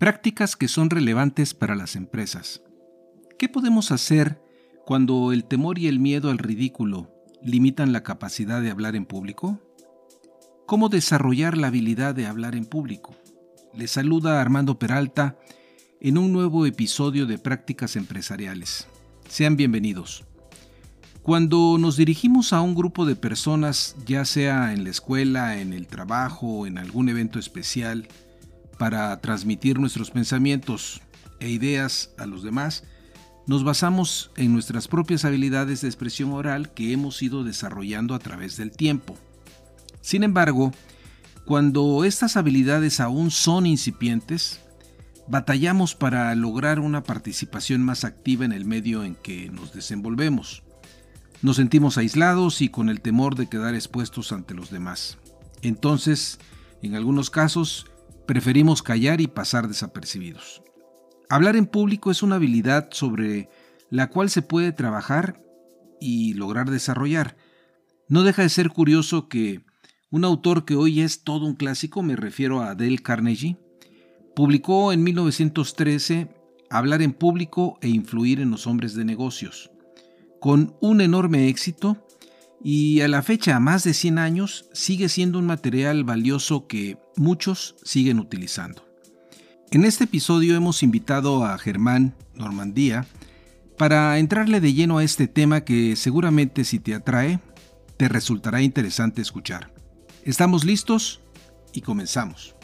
Prácticas que son relevantes para las empresas. ¿Qué podemos hacer cuando el temor y el miedo al ridículo limitan la capacidad de hablar en público? ¿Cómo desarrollar la habilidad de hablar en público? Les saluda Armando Peralta en un nuevo episodio de Prácticas Empresariales. Sean bienvenidos. Cuando nos dirigimos a un grupo de personas, ya sea en la escuela, en el trabajo en algún evento especial, para transmitir nuestros pensamientos e ideas a los demás, nos basamos en nuestras propias habilidades de expresión oral que hemos ido desarrollando a través del tiempo. Sin embargo, cuando estas habilidades aún son incipientes, batallamos para lograr una participación más activa en el medio en que nos desenvolvemos. Nos sentimos aislados y con el temor de quedar expuestos ante los demás. Entonces, en algunos casos, preferimos callar y pasar desapercibidos. Hablar en público es una habilidad sobre la cual se puede trabajar y lograr desarrollar. No deja de ser curioso que un autor que hoy es todo un clásico, me refiero a Dale Carnegie, publicó en 1913 Hablar en público e influir en los hombres de negocios con un enorme éxito y a la fecha, más de 100 años, sigue siendo un material valioso que muchos siguen utilizando. En este episodio hemos invitado a Germán Normandía para entrarle de lleno a este tema que seguramente si te atrae, te resultará interesante escuchar. ¿Estamos listos? Y comenzamos.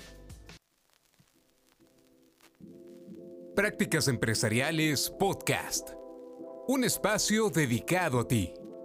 Prácticas Empresariales Podcast un espacio dedicado a ti.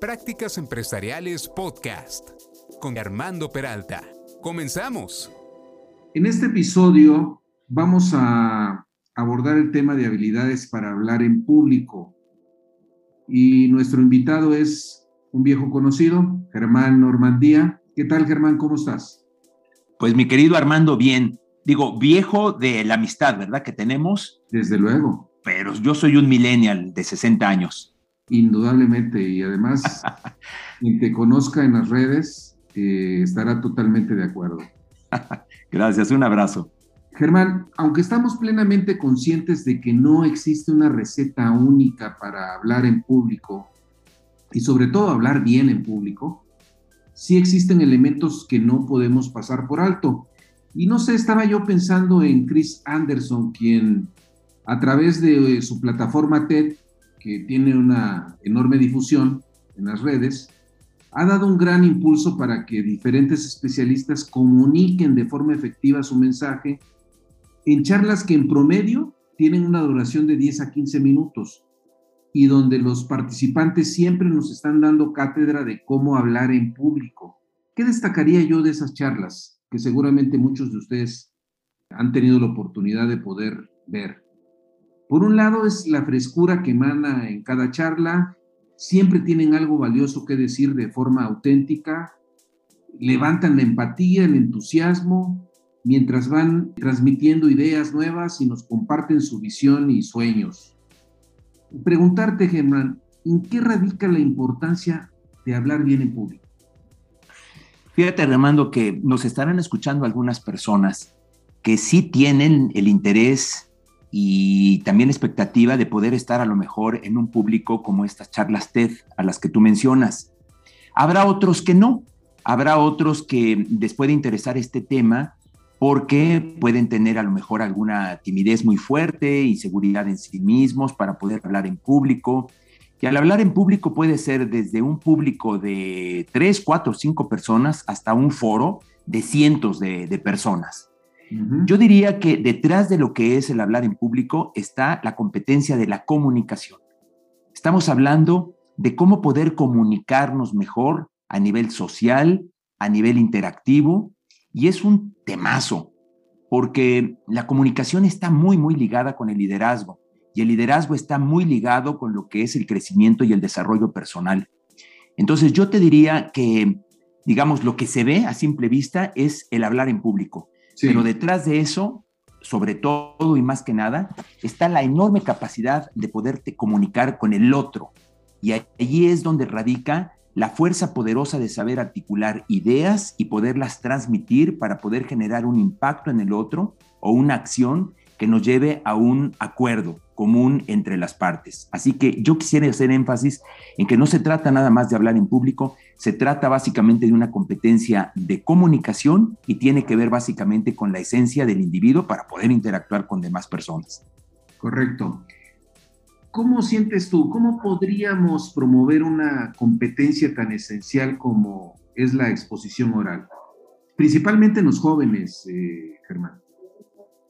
Prácticas Empresariales Podcast con Armando Peralta. Comenzamos. En este episodio vamos a abordar el tema de habilidades para hablar en público. Y nuestro invitado es un viejo conocido, Germán Normandía. ¿Qué tal, Germán? ¿Cómo estás? Pues mi querido Armando, bien. Digo, viejo de la amistad, ¿verdad? Que tenemos. Desde luego. Pero yo soy un millennial de 60 años. Indudablemente, y además, quien te conozca en las redes eh, estará totalmente de acuerdo. Gracias, un abrazo. Germán, aunque estamos plenamente conscientes de que no existe una receta única para hablar en público, y sobre todo hablar bien en público, sí existen elementos que no podemos pasar por alto. Y no sé, estaba yo pensando en Chris Anderson, quien a través de su plataforma TED que tiene una enorme difusión en las redes, ha dado un gran impulso para que diferentes especialistas comuniquen de forma efectiva su mensaje en charlas que en promedio tienen una duración de 10 a 15 minutos y donde los participantes siempre nos están dando cátedra de cómo hablar en público. ¿Qué destacaría yo de esas charlas que seguramente muchos de ustedes han tenido la oportunidad de poder ver? Por un lado es la frescura que emana en cada charla, siempre tienen algo valioso que decir de forma auténtica, levantan la empatía, el entusiasmo, mientras van transmitiendo ideas nuevas y nos comparten su visión y sueños. Preguntarte, Germán, ¿en qué radica la importancia de hablar bien en público? Fíjate, Remando, que nos estarán escuchando algunas personas que sí tienen el interés y también expectativa de poder estar a lo mejor en un público como estas charlas TED a las que tú mencionas. Habrá otros que no, habrá otros que les puede interesar este tema porque pueden tener a lo mejor alguna timidez muy fuerte, inseguridad en sí mismos para poder hablar en público. Y al hablar en público puede ser desde un público de tres, cuatro, cinco personas hasta un foro de cientos de, de personas. Yo diría que detrás de lo que es el hablar en público está la competencia de la comunicación. Estamos hablando de cómo poder comunicarnos mejor a nivel social, a nivel interactivo, y es un temazo, porque la comunicación está muy, muy ligada con el liderazgo, y el liderazgo está muy ligado con lo que es el crecimiento y el desarrollo personal. Entonces yo te diría que, digamos, lo que se ve a simple vista es el hablar en público, pero detrás de eso sobre todo y más que nada, está la enorme capacidad de poderte comunicar con el otro. Y allí es donde radica la fuerza poderosa de saber articular ideas y poderlas transmitir para poder generar un impacto en el otro o una acción que nos lleve a un acuerdo común entre las partes. Así que yo quisiera hacer énfasis en que no se trata nada más de hablar en público, se trata básicamente de una competencia de comunicación y tiene que ver básicamente con la esencia del individuo para poder interactuar con demás personas. Correcto. ¿Cómo sientes tú? ¿Cómo podríamos promover una competencia tan esencial como es la exposición oral? Principalmente en los jóvenes, eh, Germán.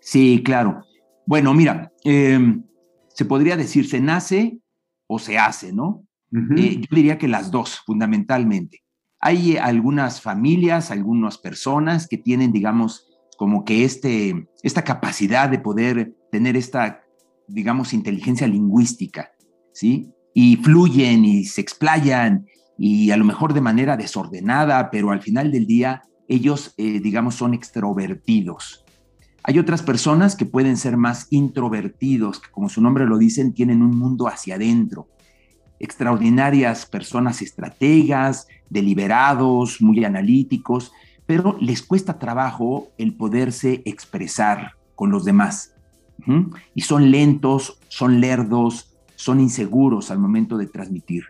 Sí, claro. Bueno, mira, em, se podría decir, se nace o se hace, ¿no? Eh, yo diría que las dos, fundamentalmente. Hay algunas familias, algunas personas que tienen, digamos, como que este, esta capacidad de poder tener esta, digamos, inteligencia lingüística, ¿sí? Y fluyen y se explayan y a lo mejor de manera desordenada, pero al final del día ellos, eh, digamos, son extrovertidos. Hay otras personas que pueden ser más introvertidos, que como su nombre lo dicen, tienen un mundo hacia adentro. Extraordinarias personas estrategas, deliberados, muy analíticos, pero les cuesta trabajo el poderse expresar con los demás. Y son lentos, son lerdos, son inseguros al momento de transmitir.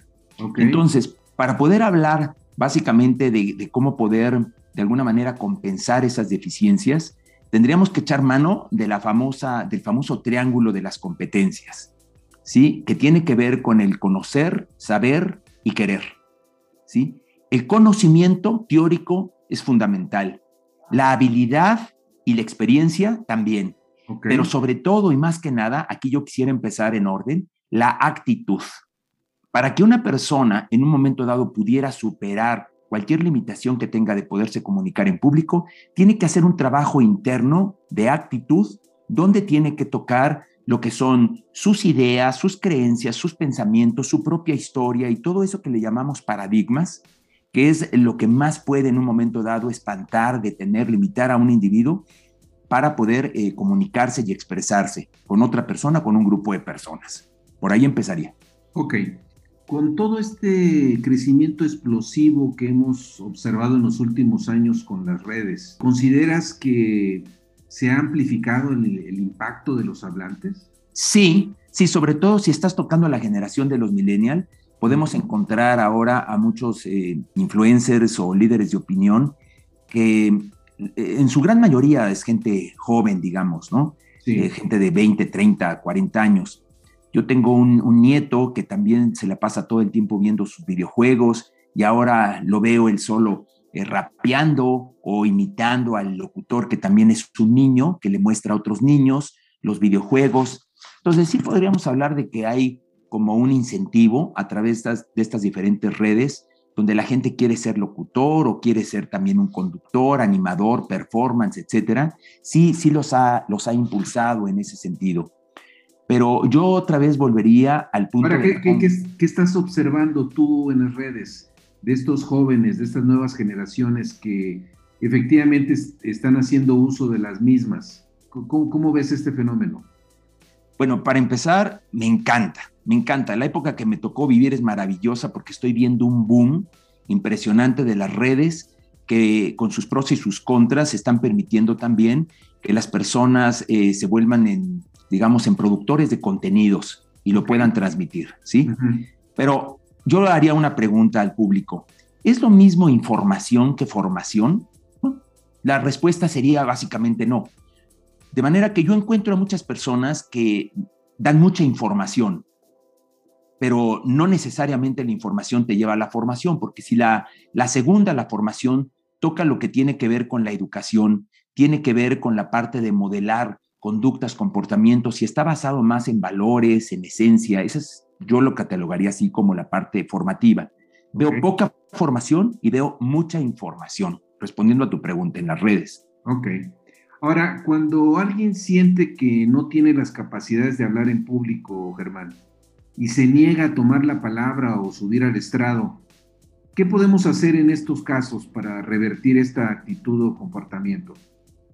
Entonces, para poder hablar básicamente de, de cómo poder de alguna manera compensar esas deficiencias, tendríamos que echar mano de la famosa, del famoso triángulo de las competencias, ¿sí? Que tiene que ver con el conocer, saber y querer, ¿sí? El conocimiento teórico es fundamental, la habilidad y la experiencia también, pero sobre todo y más que nada, aquí yo quisiera empezar en orden, la actitud. Para que una persona en un momento dado pudiera superar cualquier limitación que tenga de poderse comunicar en público, tiene que hacer un trabajo interno de actitud donde tiene que tocar lo que son sus ideas, sus creencias, sus pensamientos, su propia historia y todo eso que le llamamos paradigmas, que es lo que más puede en un momento dado espantar, detener, limitar a un individuo para poder eh, comunicarse y expresarse con otra persona, con un grupo de personas. Por ahí empezaría. Ok, con todo este crecimiento explosivo que hemos observado en los últimos años con las redes, ¿consideras que se ha amplificado el, impacto de los hablantes? Sí, sí, sobre todo si estás tocando a la generación de los millennials, podemos encontrar ahora a muchos eh, influencers o líderes de opinión que eh, en su gran mayoría es gente joven, digamos, ¿no? Eh, gente de 20, 30, 40 años yo tengo un, nieto que también se la pasa todo el tiempo viendo sus videojuegos y ahora lo veo él solo eh, rapeando o imitando al locutor que también es un niño, que le muestra a otros niños los videojuegos. Entonces sí podríamos hablar de que hay como un incentivo a través de estas, diferentes redes donde la gente quiere ser locutor o quiere ser también un conductor, animador, performance, etcétera, sí, sí los ha, los ha impulsado en ese sentido. Pero yo otra vez volvería al punto... Ahora, ¿qué, qué, estás observando tú en las redes de estos jóvenes, de estas nuevas generaciones que efectivamente están haciendo uso de las mismas? ¿Cómo, ves este fenómeno? Bueno, para empezar, me encanta, me encanta. La época que me tocó vivir es maravillosa porque estoy viendo un boom impresionante de las redes que con sus pros y sus contras están permitiendo también que las personas eh, se vuelvan en digamos, en productores de contenidos y lo puedan transmitir, ¿sí? Pero yo haría una pregunta al público. ¿Es lo mismo información que formación? La respuesta sería básicamente no. De manera que yo encuentro a muchas personas que dan mucha información, pero no necesariamente la información te lleva a la formación, porque si la, la segunda, la formación, toca lo que tiene que ver con la educación, tiene que ver con la parte de modelar conductas, comportamientos, si está basado más en valores, en esencia, esa es yo lo catalogaría así como la parte formativa. Veo poca formación y veo mucha información, respondiendo a tu pregunta en las redes. Ok. Ahora, cuando alguien siente que no tiene las capacidades de hablar en público, Germán, y se niega a tomar la palabra o subir al estrado, ¿qué podemos hacer en estos casos para revertir esta actitud o comportamiento?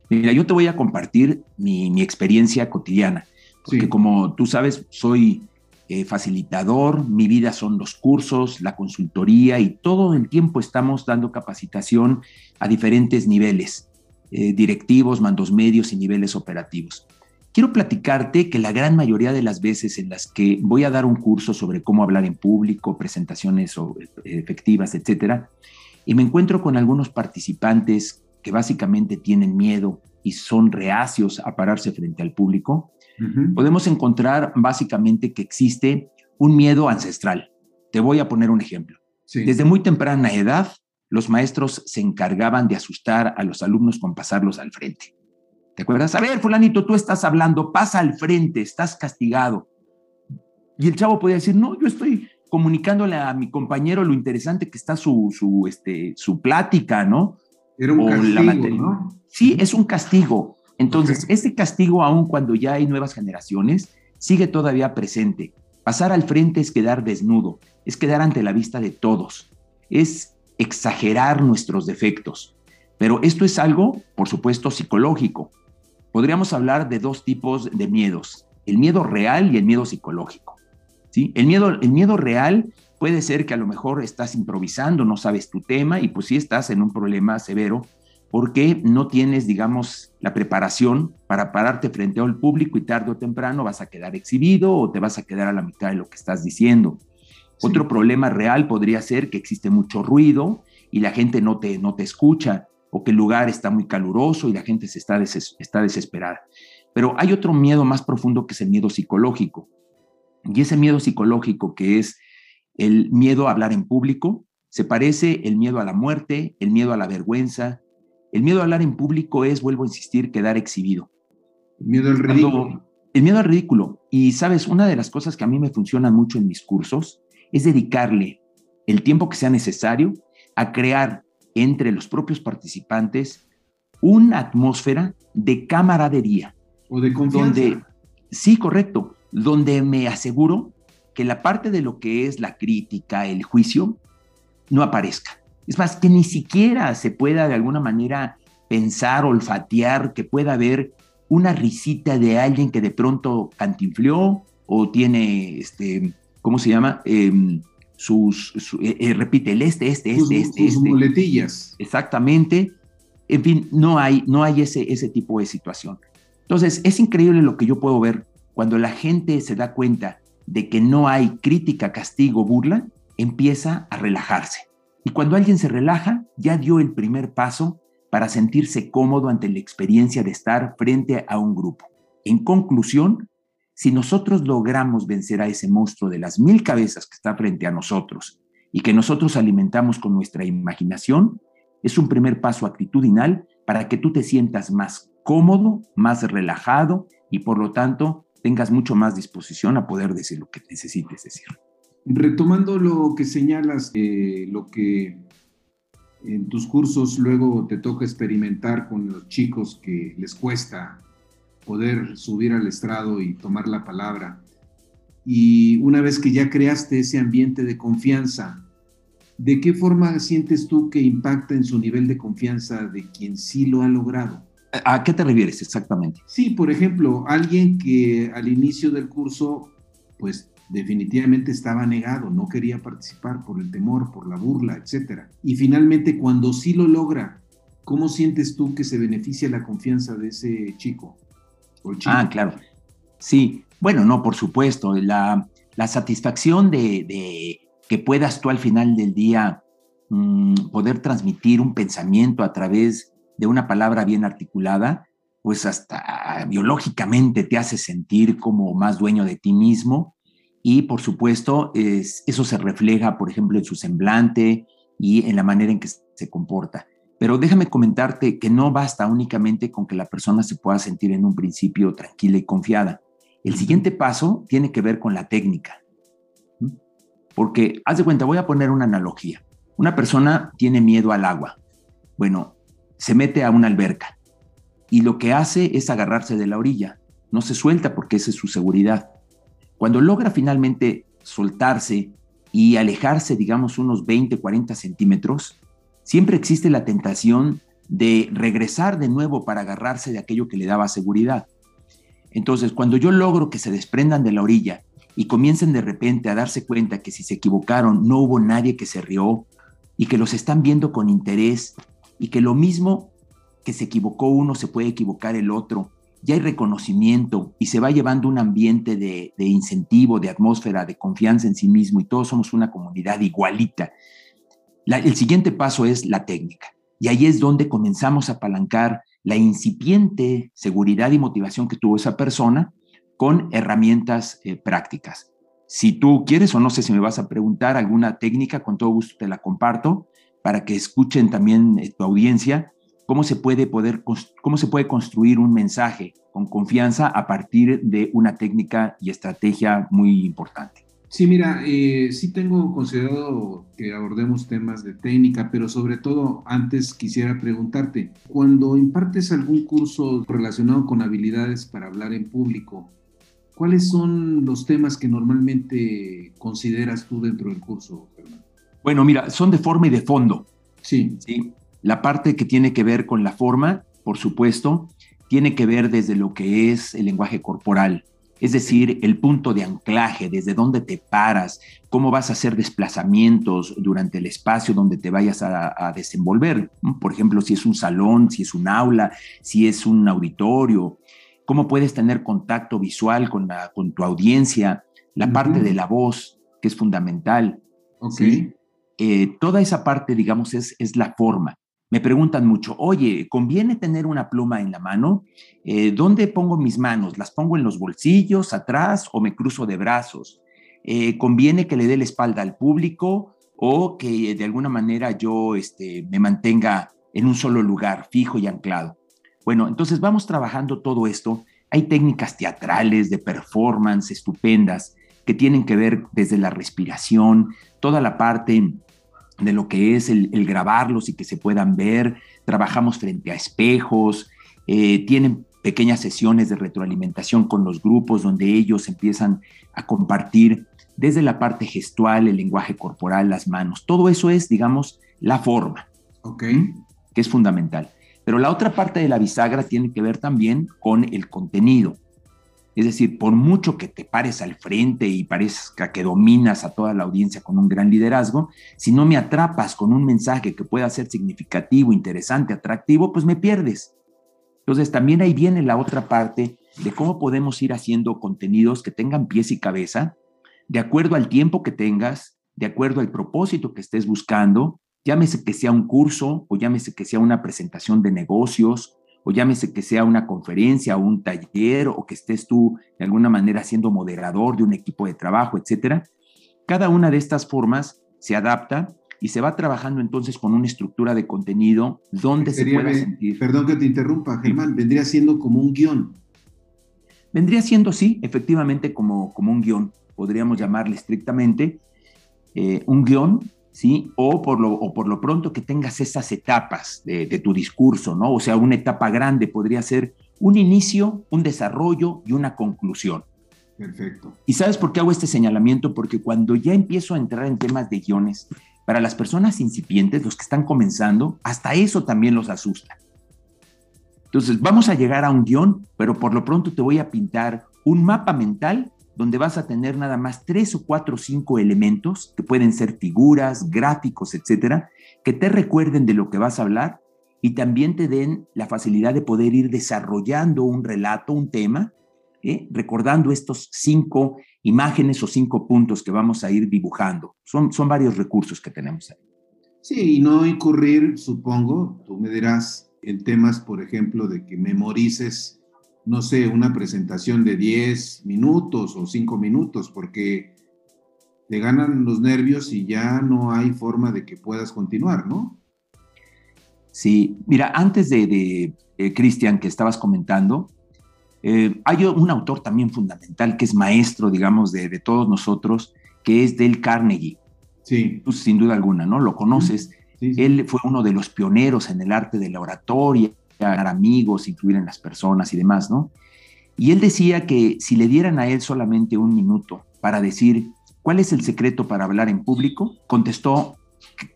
Mira, yo te voy a compartir mi, experiencia cotidiana, porque como tú sabes, soy eh, facilitador, mi vida son los cursos, la consultoría y todo el tiempo estamos dando capacitación a diferentes niveles, eh, directivos, mandos medios y niveles operativos. Quiero platicarte que la gran mayoría de las veces en las que voy a dar un curso sobre cómo hablar en público, presentaciones eh, efectivas, etcétera, y me encuentro con algunos participantes que básicamente tienen miedo y son reacios a pararse frente al público, podemos encontrar básicamente que existe un miedo ancestral. Te voy a poner un ejemplo. Desde muy temprana edad, los maestros se encargaban de asustar a los alumnos con pasarlos al frente. ¿Te acuerdas? A ver, fulanito, tú estás hablando, pasa al frente, estás castigado. Y el chavo podía decir, no, yo estoy comunicándole a mi compañero lo interesante que está su, su, este, su plática, ¿no? Era un castigo, ¿no? Sí, es un castigo. Entonces, este castigo, aun cuando ya hay nuevas generaciones, sigue todavía presente. Pasar al frente es quedar desnudo, es quedar ante la vista de todos, es exagerar nuestros defectos. Pero esto es algo, por supuesto, psicológico. Podríamos hablar de dos tipos de miedos, el miedo real y el miedo psicológico. ¿sí? El, miedo, el miedo real Puede ser que a lo mejor estás improvisando, no sabes tu tema y pues sí estás en un problema severo porque no tienes, digamos, la preparación para pararte frente al público y tarde o temprano vas a quedar exhibido o te vas a quedar a la mitad de lo que estás diciendo. Otro problema real podría ser que existe mucho ruido y la gente no te, no te escucha o que el lugar está muy caluroso y la gente se está, está desesperada. Pero hay otro miedo más profundo que es el miedo psicológico. Y ese miedo psicológico que es el miedo a hablar en público, se parece el miedo a la muerte, el miedo a la vergüenza. El miedo a hablar en público es, vuelvo a insistir, quedar exhibido. El miedo al ridículo. el miedo al ridículo. Y sabes, una de las cosas que a mí me funciona mucho en mis cursos es dedicarle el tiempo que sea necesario a crear entre los propios participantes una atmósfera de camaradería. O de confianza. Donde, sí, correcto. Donde me aseguro que la parte de lo que es la crítica, el juicio, no aparezca. Es más, que ni siquiera se pueda de alguna manera pensar, olfatear, que pueda haber una risita de alguien que de pronto cantinfló o tiene, este, ¿cómo se llama? Em, sus, eh, eh, repite, el este, este, este, este, sus este. muletillas. Exactamente. En fin, no hay, no hay ese, ese tipo de situación. Entonces, es increíble lo que yo puedo ver cuando la gente se da cuenta de que no hay crítica, castigo, burla, empieza a relajarse. Y cuando alguien se relaja, ya dio el primer paso para sentirse cómodo ante la experiencia de estar frente a un grupo. En conclusión, si nosotros logramos vencer a ese monstruo de las mil cabezas que está frente a nosotros y que nosotros alimentamos con nuestra imaginación, es un primer paso actitudinal para que tú te sientas más cómodo, más relajado y por lo tanto tengas mucho más disposición a poder decir lo que necesites decir. Retomando lo que señalas, eh, lo que en tus cursos luego te toca experimentar con los chicos que les cuesta poder subir al estrado y tomar la palabra. Y una vez que ya creaste ese ambiente de confianza, ¿de qué forma sientes tú que impacta en su nivel de confianza de quien sí lo ha logrado? ¿A qué te refieres exactamente? Sí, por ejemplo, alguien que al inicio del curso, pues definitivamente estaba negado, no quería participar por el temor, por la burla, etc. Y finalmente, cuando sí lo logra, ¿cómo sientes tú que se beneficia la confianza de ese chico? Ah, claro. Sí, bueno, no, por supuesto. La, satisfacción de, que puedas tú al final del día mm, poder transmitir un pensamiento a través de una palabra bien articulada, pues hasta biológicamente te hace sentir como más dueño de ti mismo y por supuesto es, eso se refleja, por ejemplo, en su semblante y en la manera en que se comporta. Pero déjame comentarte que no basta únicamente con que la persona se pueda sentir en un principio tranquila y confiada. El siguiente paso tiene que ver con la técnica. Porque, haz de cuenta, voy a poner una analogía. Una persona tiene miedo al agua. Bueno, se mete a una alberca y lo que hace es agarrarse de la orilla. No se suelta porque esa es su seguridad. Cuando logra finalmente soltarse y alejarse, digamos, unos 20, 40 centímetros, siempre existe la tentación de regresar de nuevo para agarrarse de aquello que le daba seguridad. Entonces, cuando yo logro que se desprendan de la orilla y comiencen de repente a darse cuenta que si se equivocaron no hubo nadie que se rió y que los están viendo con interés y que lo mismo que se equivocó uno se puede equivocar el otro, ya hay reconocimiento y se va llevando un ambiente de, incentivo, de atmósfera, de confianza en sí mismo y todos somos una comunidad igualita. el siguiente paso es la técnica y ahí es donde comenzamos a apalancar la incipiente seguridad y motivación que tuvo esa persona con herramientas eh, prácticas. Si tú quieres o no sé si me vas a preguntar alguna técnica, con todo gusto te la comparto para que escuchen también eh, tu audiencia cómo se puede poder cómo se puede construir un mensaje con confianza a partir de una técnica y estrategia muy importante. Sí, mira, eh, sí tengo considerado que abordemos temas de técnica, pero sobre todo antes quisiera preguntarte, cuando impartes algún curso relacionado con habilidades para hablar en público, ¿cuáles son los temas que normalmente consideras tú dentro del curso, Bueno, mira, son de forma y de fondo. Sí. Sí. La parte que tiene que ver con la forma, por supuesto, tiene que ver desde lo que es el lenguaje corporal, es decir, el punto de anclaje, desde dónde te paras, cómo vas a hacer desplazamientos durante el espacio donde te vayas a, desenvolver. Por ejemplo, si es un salón, si es un aula, si es un auditorio, cómo puedes tener contacto visual con, la, con tu audiencia, la parte de la voz, que es fundamental. Eh, toda esa parte, digamos, es, es la forma. Me preguntan mucho, oye, ¿conviene tener una pluma en la mano? Eh, ¿Dónde pongo mis manos? ¿Las pongo en los bolsillos, atrás o me cruzo de brazos? Eh, ¿Conviene que le dé la espalda al público o que de alguna manera yo este, me mantenga en un solo lugar, fijo y anclado? Bueno, entonces vamos trabajando todo esto. Hay técnicas teatrales, de performance estupendas que tienen que ver desde la respiración, toda la parte de lo que es el, grabarlos y que se puedan ver. Trabajamos frente a espejos, eh, tienen pequeñas sesiones de retroalimentación con los grupos donde ellos empiezan a compartir desde la parte gestual, el lenguaje corporal, las manos. Todo eso es, digamos, la forma, que es fundamental. Pero la otra parte de la bisagra tiene que ver también con el contenido. Es decir, por mucho que te pares al frente y parezca que dominas a toda la audiencia con un gran liderazgo, si no me atrapas con un mensaje que pueda ser significativo, interesante, atractivo, pues me pierdes. Entonces también ahí viene la otra parte de cómo podemos ir haciendo contenidos que tengan pies y cabeza, de acuerdo al tiempo que tengas, de acuerdo al propósito que estés buscando, llámese que sea un curso o llámese que sea una presentación de negocios o llámese que sea una conferencia o un taller o que estés tú de alguna manera siendo moderador de un equipo de trabajo, etcétera. Cada una de estas formas se adapta y se va trabajando entonces con una estructura de contenido donde se pueda sentir. Perdón que te interrumpa, Germán, vendría siendo como un guion. Vendría siendo, sí, efectivamente como, como un guion, podríamos llamarle estrictamente eh, un guion ¿sí? O por lo, o por lo pronto que tengas esas etapas de, tu discurso, ¿no? O sea, una etapa grande podría ser un inicio, un desarrollo y una conclusión. Perfecto. ¿Y sabes por qué hago este señalamiento? Porque cuando ya empiezo a entrar en temas de guiones, para las personas incipientes, los que están comenzando, hasta eso también los asusta. Entonces, vamos a llegar a un guion, pero por lo pronto te voy a pintar un mapa mental donde vas a tener nada más tres o cuatro o cinco elementos, que pueden ser figuras, gráficos, etcétera, que te recuerden de lo que vas a hablar y también te den la facilidad de poder ir desarrollando un relato, un tema, ¿eh? recordando estos cinco imágenes o cinco puntos que vamos a ir dibujando. Son, son varios recursos que tenemos ahí. Sí, y no incurrir, supongo, tú me dirás, en temas, por ejemplo, de que memorices no sé, una presentación de 10 minutos o 5 minutos, porque te ganan los nervios y ya no hay forma de que puedas continuar, ¿no? Sí, mira, antes de, eh, Cristian, que estabas comentando, eh, hay un autor también fundamental que es maestro, digamos, de, todos nosotros, que es Del Carnegie. Sí. Tú, sin duda alguna, ¿no? Lo conoces. Él fue uno de los pioneros en el arte de la oratoria, ganar amigos, incluir en las personas y demás, ¿no? Y él decía que si le dieran a él solamente un minuto para decir cuál es el secreto para hablar en público, contestó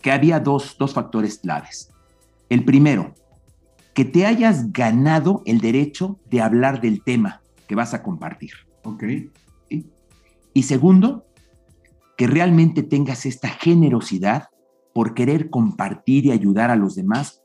que había dos, dos factores claves. El primero, que te hayas ganado el derecho de hablar del tema que vas a compartir. Ok. Y segundo, que realmente tengas esta generosidad por querer compartir y ayudar a los demás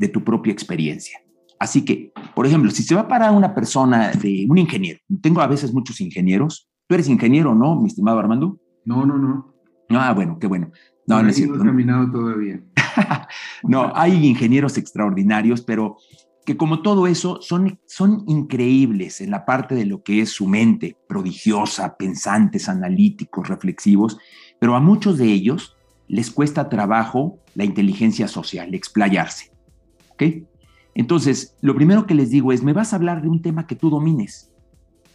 de tu propia experiencia. Así que, por ejemplo, si se va para una persona de un ingeniero, tengo a veces muchos ingenieros. ¿Tú eres ingeniero, no, mi estimado Armando? No, no, no. Ah, bueno, qué bueno. No, no es cierto. No he caminado todavía. no, hay ingenieros extraordinarios, pero que como todo eso son, son increíbles en la parte de lo que es su mente, prodigiosa, pensantes, analíticos, reflexivos, pero a muchos de ellos les cuesta trabajo la inteligencia social, explayarse. ¿Ok? Entonces, lo primero que les digo es, me vas a hablar de un tema que tú domines.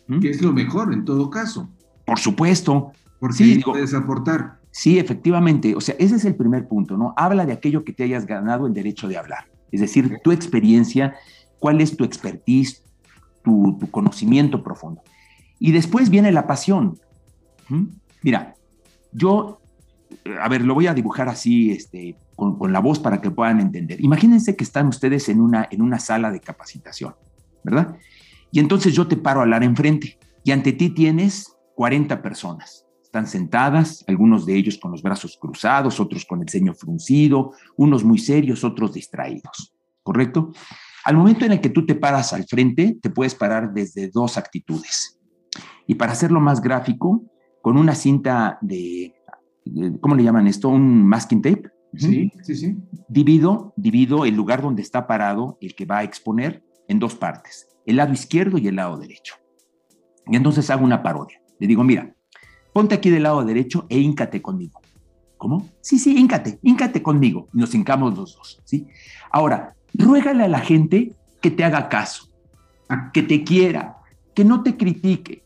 ¿Mm? Que es lo mejor en todo caso. Por supuesto. Porque sí, puedes aportar. Sí, efectivamente. O sea, ese es el primer punto, ¿no? Habla de aquello que te hayas ganado el derecho de hablar. Es decir, tu experiencia, cuál es tu expertise, tu, conocimiento profundo. Y después viene la pasión. Mira, yo, a ver, lo voy a dibujar así, este, con, la voz para que puedan entender. Imagínense que están ustedes en una, en una sala de capacitación, ¿verdad? Y entonces yo te paro a hablar enfrente y ante ti tienes 40 personas. Están sentadas, algunos de ellos con los brazos cruzados, otros con el ceño fruncido, unos muy serios, otros distraídos, ¿correcto? Al momento en el que tú te paras al frente, te puedes parar desde dos actitudes. Y para hacerlo más gráfico, con una cinta de, ¿cómo le llaman esto? Un masking tape. Sí, sí, sí. Divido, divido el lugar donde está parado el que va a exponer en dos partes, el lado izquierdo y el lado derecho. Y entonces hago una parodia. Le digo, mira, ponte aquí del lado derecho e híncate conmigo. ¿Cómo? Sí, sí, híncate, híncate conmigo. Y nos hincamos los dos, ¿sí? Ahora, ruégale a la gente que te haga caso, que te quiera, que no te critique,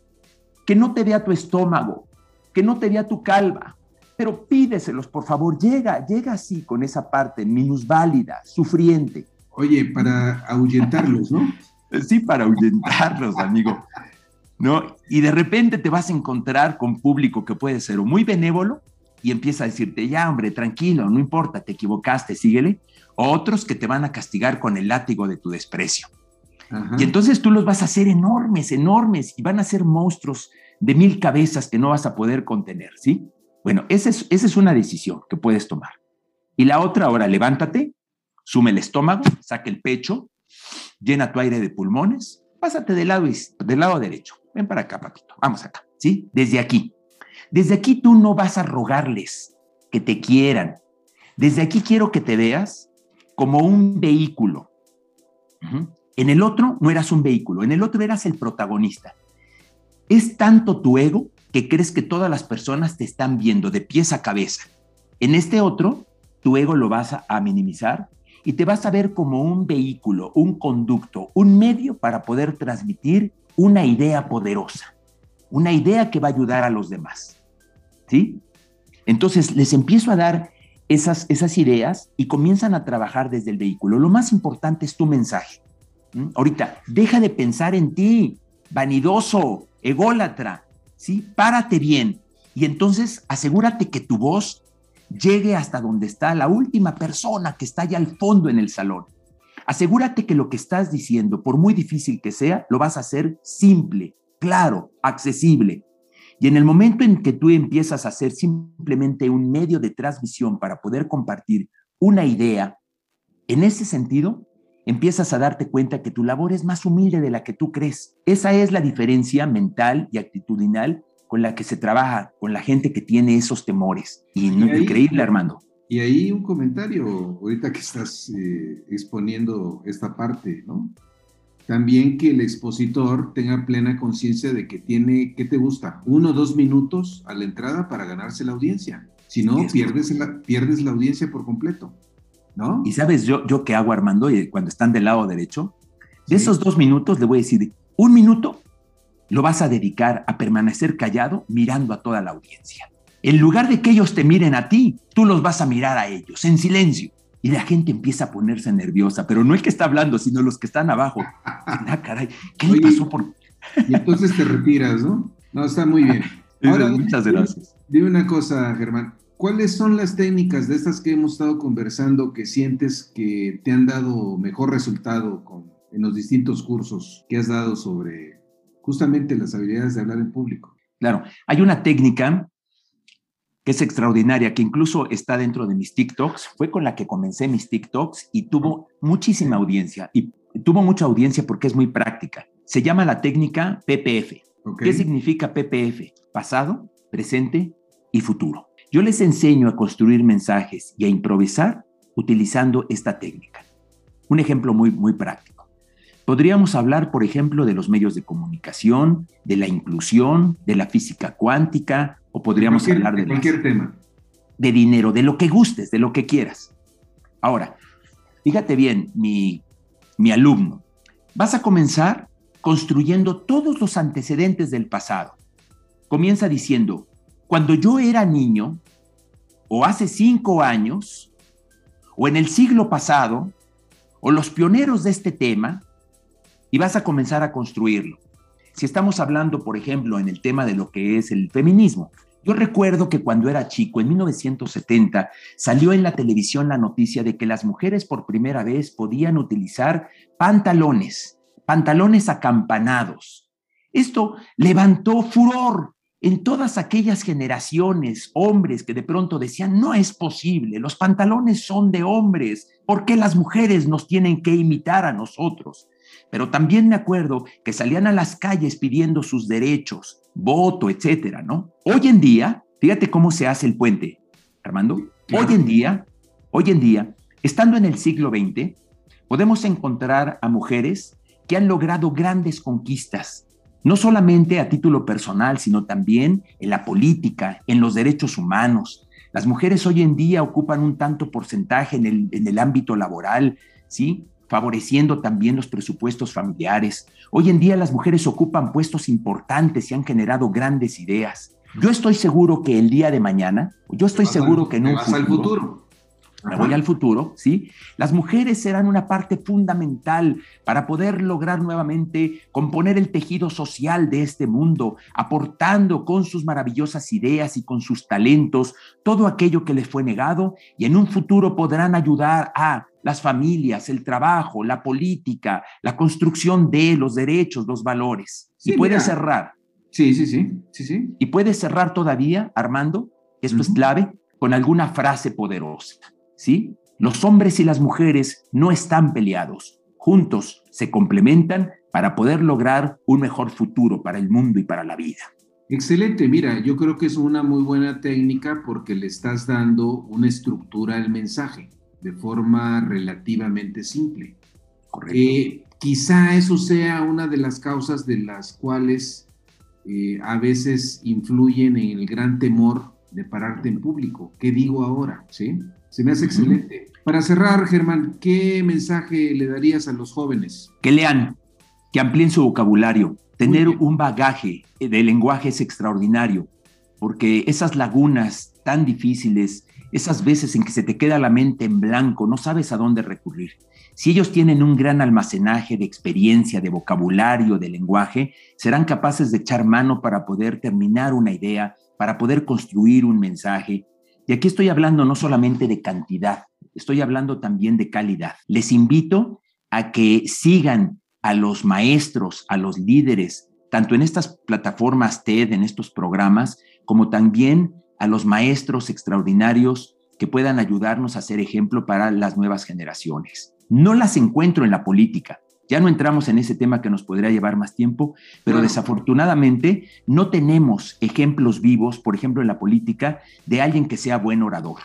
que no te vea tu estómago, que no te vea tu calva, pero pídeselos, por favor, llega, llega así con esa parte minusválida, sufriente. Oye, para ahuyentarlos, ¿no? Sí, para ahuyentarlos, amigo. ¿no? Y de repente te vas a encontrar con público que puede ser muy benévolo y empieza a decirte, ya, hombre, tranquilo, no importa, te equivocaste, síguele. otros que te van a castigar con el látigo de tu desprecio. Y entonces tú los vas a hacer enormes, enormes, y van a ser monstruos de mil cabezas que no vas a poder contener, ¿sí? Bueno, esa es, esa es una decisión que puedes tomar. Y la otra, ahora levántate, sume el estómago, saca el pecho, llena tu aire de pulmones, pásate del lado, del lado derecho. Ven para acá, papito. Vamos acá, ¿sí? Desde aquí. Desde aquí tú no vas a rogarles que te quieran. Desde aquí quiero que te veas como un vehículo. En el otro no eras un vehículo, en el otro eras el protagonista. Es tanto tu ego que crees que todas las personas te están viendo de pies a cabeza. En este otro, tu ego lo vas a minimizar y te vas a ver como un vehículo, un conducto, un medio para poder transmitir una idea poderosa, una idea que va a ayudar a los demás. ¿Sí? Entonces les empiezo a dar esas, esas ideas y comienzan a trabajar desde el vehículo. Lo más importante es tu mensaje. Ahorita, deja de pensar en ti, vanidoso, ególatra, ¿sí? Párate bien y entonces asegúrate que tu voz llegue hasta donde está la última persona que está allá al fondo en el salón. Asegúrate que lo que estás diciendo, por muy difícil que sea, lo vas a hacer simple, claro, accesible. Y en el momento en que tú empiezas a hacer simplemente un medio de transmisión para poder compartir una idea, en ese sentido, empiezas a darte cuenta que tu labor es más humilde de la que tú crees. Esa es la diferencia mental y actitudinal con la que se trabaja con la gente que tiene esos temores. Y, increíble, Armando. Y ahí un comentario, ahorita que estás eh, exponiendo esta parte, ¿no? También que el expositor tenga plena conciencia de que tiene, ¿qué te gusta? Uno o dos minutos a la entrada para ganarse la audiencia. Si no, pierdes la, pierdes la audiencia por completo, ¿no? Y sabes yo, yo qué hago, Armando, cuando están del lado derecho, de esos dos minutos le voy a decir, un minuto lo vas a dedicar a permanecer callado mirando a toda la audiencia. En lugar de que ellos te miren a ti, tú los vas a mirar a ellos en silencio. Y la gente empieza a ponerse nerviosa, pero no el que está hablando, sino los que están abajo. Ah, caray, ¿qué le pasó por...? Y entonces te retiras, ¿no? No, está muy bien. Ahora, Muchas gracias. Dime una cosa, Germán. ¿Cuáles son las técnicas de estas que hemos estado conversando que sientes que te han dado mejor resultado con, en los distintos cursos que has dado sobre justamente las habilidades de hablar en público? Claro, hay una técnica que es extraordinaria, que incluso está dentro de mis TikToks. Fue con la que comencé mis TikToks y tuvo muchísima audiencia. Y tuvo mucha audiencia porque es muy práctica. Se llama la técnica PPF. ¿Qué significa PPF? Pasado, presente y futuro. Yo les enseño a construir mensajes y a improvisar utilizando esta técnica. Un ejemplo muy, muy práctico. Podríamos hablar, por ejemplo, de los medios de comunicación, de la inclusión, de la física cuántica, o podríamos hablar de, cualquier tema. De dinero, de lo que gustes, de lo que quieras. Ahora, fíjate bien, mi, mi alumno, vas a comenzar construyendo todos los antecedentes del pasado. Comienza diciendo, cuando yo era niño, o hace cinco años, o en el siglo pasado, o los pioneros de este tema, y vas a comenzar a construirlo. Si estamos hablando, por ejemplo, en el tema de lo que es el feminismo, yo recuerdo que cuando era chico, en 1970, salió en la televisión la noticia de que las mujeres por primera vez podían utilizar pantalones, pantalones acampanados. Esto levantó furor en todas aquellas generaciones, hombres que de pronto decían, no es posible, los pantalones son de hombres, ¿por qué las mujeres nos tienen que imitar a nosotros? Pero también me acuerdo que salían a las calles pidiendo sus derechos, voto, etcétera, ¿no? Hoy en día, fíjate cómo se hace el puente, Armando. Hoy en día, hoy en día, estando en el siglo XX, podemos encontrar a mujeres que han logrado grandes conquistas, no solamente a título personal, sino también en la política, en los derechos humanos. Las mujeres hoy en día ocupan un tanto porcentaje en el, en el ámbito laboral, ¿sí? favoreciendo también los presupuestos familiares. Hoy en día las mujeres ocupan puestos importantes y han generado grandes ideas. Yo estoy seguro que el día de mañana, yo estoy seguro que en un futuro, me voy al futuro, ¿sí? Las mujeres serán una parte fundamental para poder lograr nuevamente componer el tejido social de este mundo, aportando con sus maravillosas ideas y con sus talentos todo aquello que les fue negado y en un futuro podrán ayudar a las familias, el trabajo, la política, la construcción de los derechos, los valores. y puede cerrar. Sí, sí, sí, sí, sí. Y puede cerrar todavía, Armando, esto es clave, con alguna frase poderosa. ¿Sí? Los hombres y las mujeres no están peleados, juntos se complementan para poder lograr un mejor futuro para el mundo y para la vida. Excelente, mira, yo creo que es una muy buena técnica porque le estás dando una estructura al mensaje de forma relativamente simple. Correcto. Eh, quizá eso sea una de las causas de las cuales eh, a veces influyen en el gran temor de pararte en público. ¿Qué digo ahora? ¿Sí? Se me hace excelente. Para cerrar, Germán, ¿qué mensaje le darías a los jóvenes? Que lean, que amplíen su vocabulario. Tener un bagaje de lenguaje es extraordinario, porque esas lagunas tan difíciles, esas veces en que se te queda la mente en blanco, no sabes a dónde recurrir. Si ellos tienen un gran almacenaje de experiencia, de vocabulario, de lenguaje, serán capaces de echar mano para poder terminar una idea, para poder construir un mensaje, y aquí estoy hablando no solamente de cantidad, estoy hablando también de calidad. Les invito a que sigan a los maestros, a los líderes, tanto en estas plataformas TED, en estos programas, como también a los maestros extraordinarios que puedan ayudarnos a ser ejemplo para las nuevas generaciones. No las encuentro en la política, ya no entramos en ese tema que nos podría llevar más tiempo, pero desafortunadamente no tenemos ejemplos vivos, por ejemplo, en la política, de alguien que sea buen orador.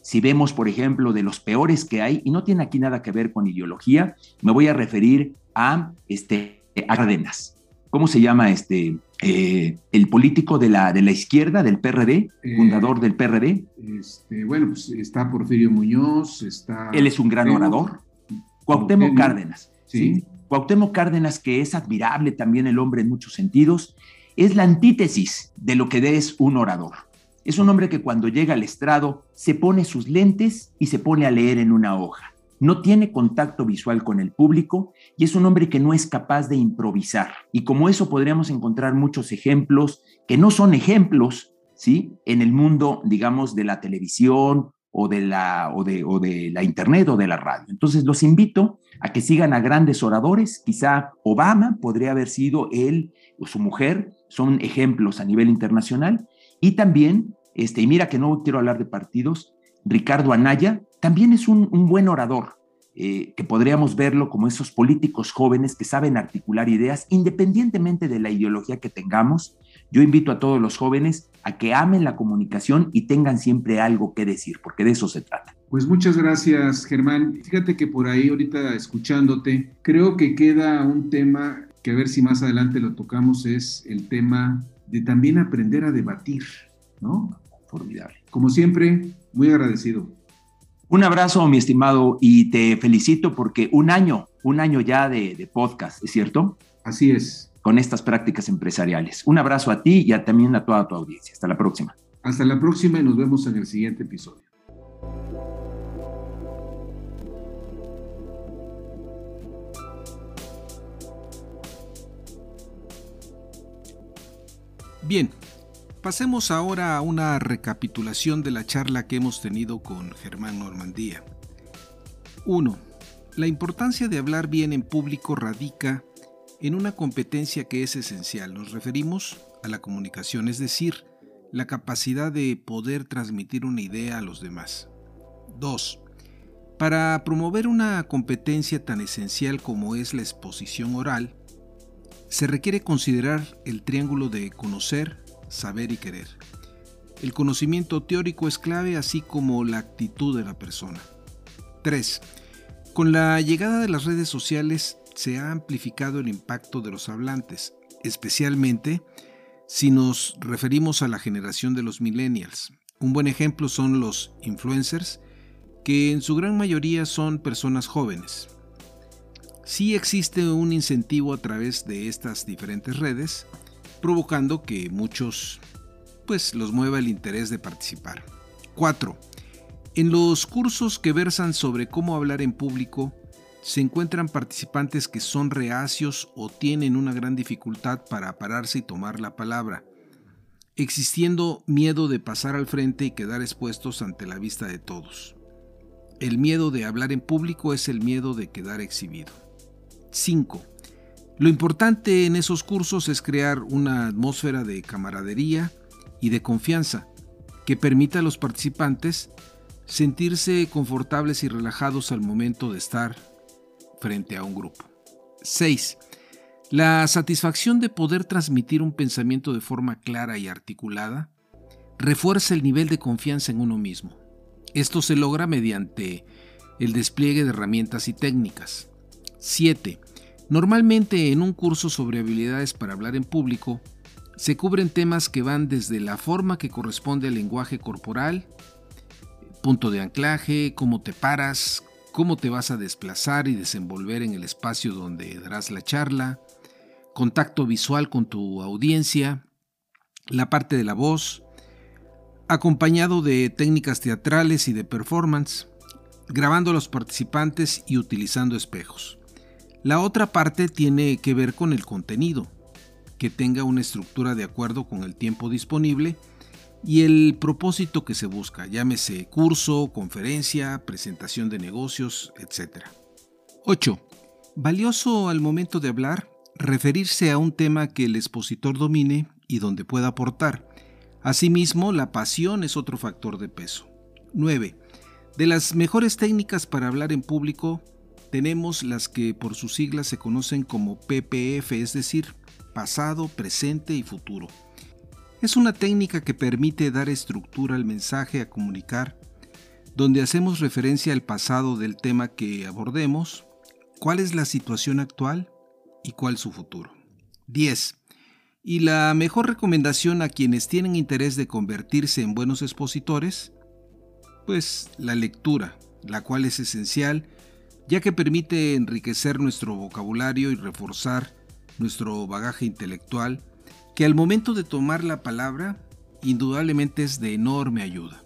Si vemos, por ejemplo, de los peores que hay, y no tiene aquí nada que ver con ideología, me voy a referir a, este, Cárdenas. ¿Cómo se llama este, eh, el político de la, de la izquierda, del PRD, eh, fundador del PRD? Este, bueno, pues está Porfirio Muñoz, está... Él es un gran orador. Cuauhtémoc Cárdenas. ¿Sí? Cuauhtémoc Cárdenas, que es admirable también el hombre en muchos sentidos, es la antítesis de lo que es un orador. Es un hombre que cuando llega al estrado se pone sus lentes y se pone a leer en una hoja. No tiene contacto visual con el público y es un hombre que no es capaz de improvisar. Y como eso podríamos encontrar muchos ejemplos que no son ejemplos, ¿sí? En el mundo, digamos, de la televisión o de la, o de, o de la internet o de la radio. Entonces los invito a que sigan a grandes oradores. Quizá Obama podría haber sido él o su mujer, son ejemplos a nivel internacional. Y también, este, y mira que no quiero hablar de partidos, Ricardo Anaya también es un, buen orador, eh, que podríamos verlo como esos políticos jóvenes que saben articular ideas independientemente de la ideología que tengamos. Yo invito a todos los jóvenes a que amen la comunicación y tengan siempre algo que decir, porque de eso se trata. Pues muchas gracias, Germán. Fíjate que por ahí, ahorita escuchándote, creo que queda un tema que a ver si más adelante lo tocamos, es el tema de también aprender a debatir, ¿no? Formidable. Como siempre, muy agradecido. Un abrazo, mi estimado, y te felicito porque un año, un año ya de, podcast, ¿es cierto? Así es. Con estas prácticas empresariales. Un abrazo a ti y también a toda tu audiencia. Hasta la próxima. Hasta la próxima y nos vemos en el siguiente episodio. Bien, pasemos ahora a una recapitulación de la charla que hemos tenido con Germán Normandía. 1. La importancia de hablar bien en público radica en una competencia que es esencial. Nos referimos a la comunicación, es decir, la capacidad de poder transmitir una idea a los demás. 2. Para promover una competencia tan esencial como es la exposición oral, se requiere considerar el triángulo de conocer, saber y querer. El conocimiento teórico es clave así como la actitud de la persona. 3. Con la llegada de las redes sociales se ha amplificado el impacto de los hablantes, especialmente si nos referimos a la generación de los millennials. Un buen ejemplo son los influencers, que en su gran mayoría son personas jóvenes sí existe un incentivo a través de estas diferentes redes, provocando que muchos pues los mueva el interés de participar. 4. En los cursos que versan sobre cómo hablar en público, se encuentran participantes que son reacios o tienen una gran dificultad para pararse y tomar la palabra, existiendo miedo de pasar al frente y quedar expuestos ante la vista de todos. El miedo de hablar en público es el miedo de quedar exhibido. 5. Lo importante en esos cursos es crear una atmósfera de camaradería y de confianza que permita a los participantes sentirse confortables y relajados al momento de estar frente a un grupo. 6. La satisfacción de poder transmitir un pensamiento de forma clara y articulada refuerza el nivel de confianza en uno mismo. Esto se logra mediante el despliegue de herramientas y técnicas. 7. Normalmente en un curso sobre habilidades para hablar en público, se cubren temas que van desde la forma que corresponde al lenguaje corporal, punto de anclaje, cómo te paras, cómo te vas a desplazar y desenvolver en el espacio donde darás la charla, contacto visual con tu audiencia, la parte de la voz, acompañado de técnicas teatrales y de performance, grabando a los participantes y utilizando espejos. La otra parte tiene que ver con el contenido, que tenga una estructura de acuerdo con el tiempo disponible y el propósito que se busca, llámese curso, conferencia, presentación de negocios, etc. 8. Valioso al momento de hablar, referirse a un tema que el expositor domine y donde pueda aportar. Asimismo, la pasión es otro factor de peso. 9. De las mejores técnicas para hablar en público tenemos las que por sus siglas se conocen como PPF, es decir, pasado, presente y futuro. Es una técnica que permite dar estructura al mensaje a comunicar, donde hacemos referencia al pasado del tema que abordemos, cuál es la situación actual y cuál su futuro. 10. Y la mejor recomendación a quienes tienen interés de convertirse en buenos expositores, pues la lectura, la cual es esencial ya que permite enriquecer nuestro vocabulario y reforzar nuestro bagaje intelectual, que al momento de tomar la palabra indudablemente es de enorme ayuda.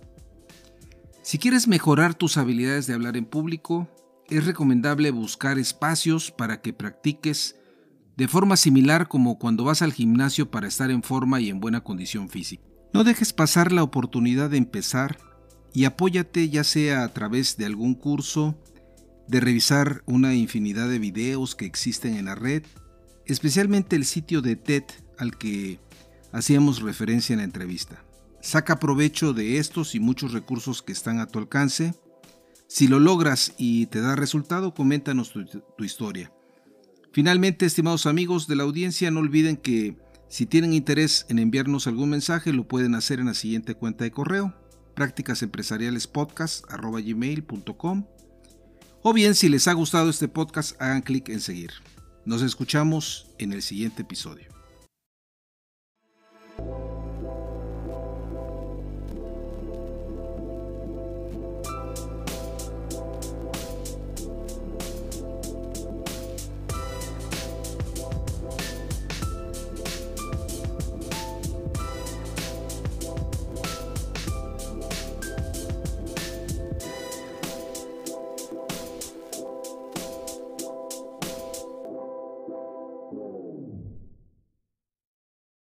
Si quieres mejorar tus habilidades de hablar en público, es recomendable buscar espacios para que practiques de forma similar como cuando vas al gimnasio para estar en forma y en buena condición física. No dejes pasar la oportunidad de empezar y apóyate ya sea a través de algún curso, de revisar una infinidad de videos que existen en la red, especialmente el sitio de TED al que hacíamos referencia en la entrevista. Saca provecho de estos y muchos recursos que están a tu alcance. Si lo logras y te da resultado, coméntanos tu, historia. Finalmente, estimados amigos de la audiencia, no olviden que si tienen interés en enviarnos algún mensaje, lo pueden hacer en la siguiente cuenta de correo, prácticasempresarialespodcast.com o bien si les ha gustado este podcast, hagan clic en seguir. Nos escuchamos en el siguiente episodio.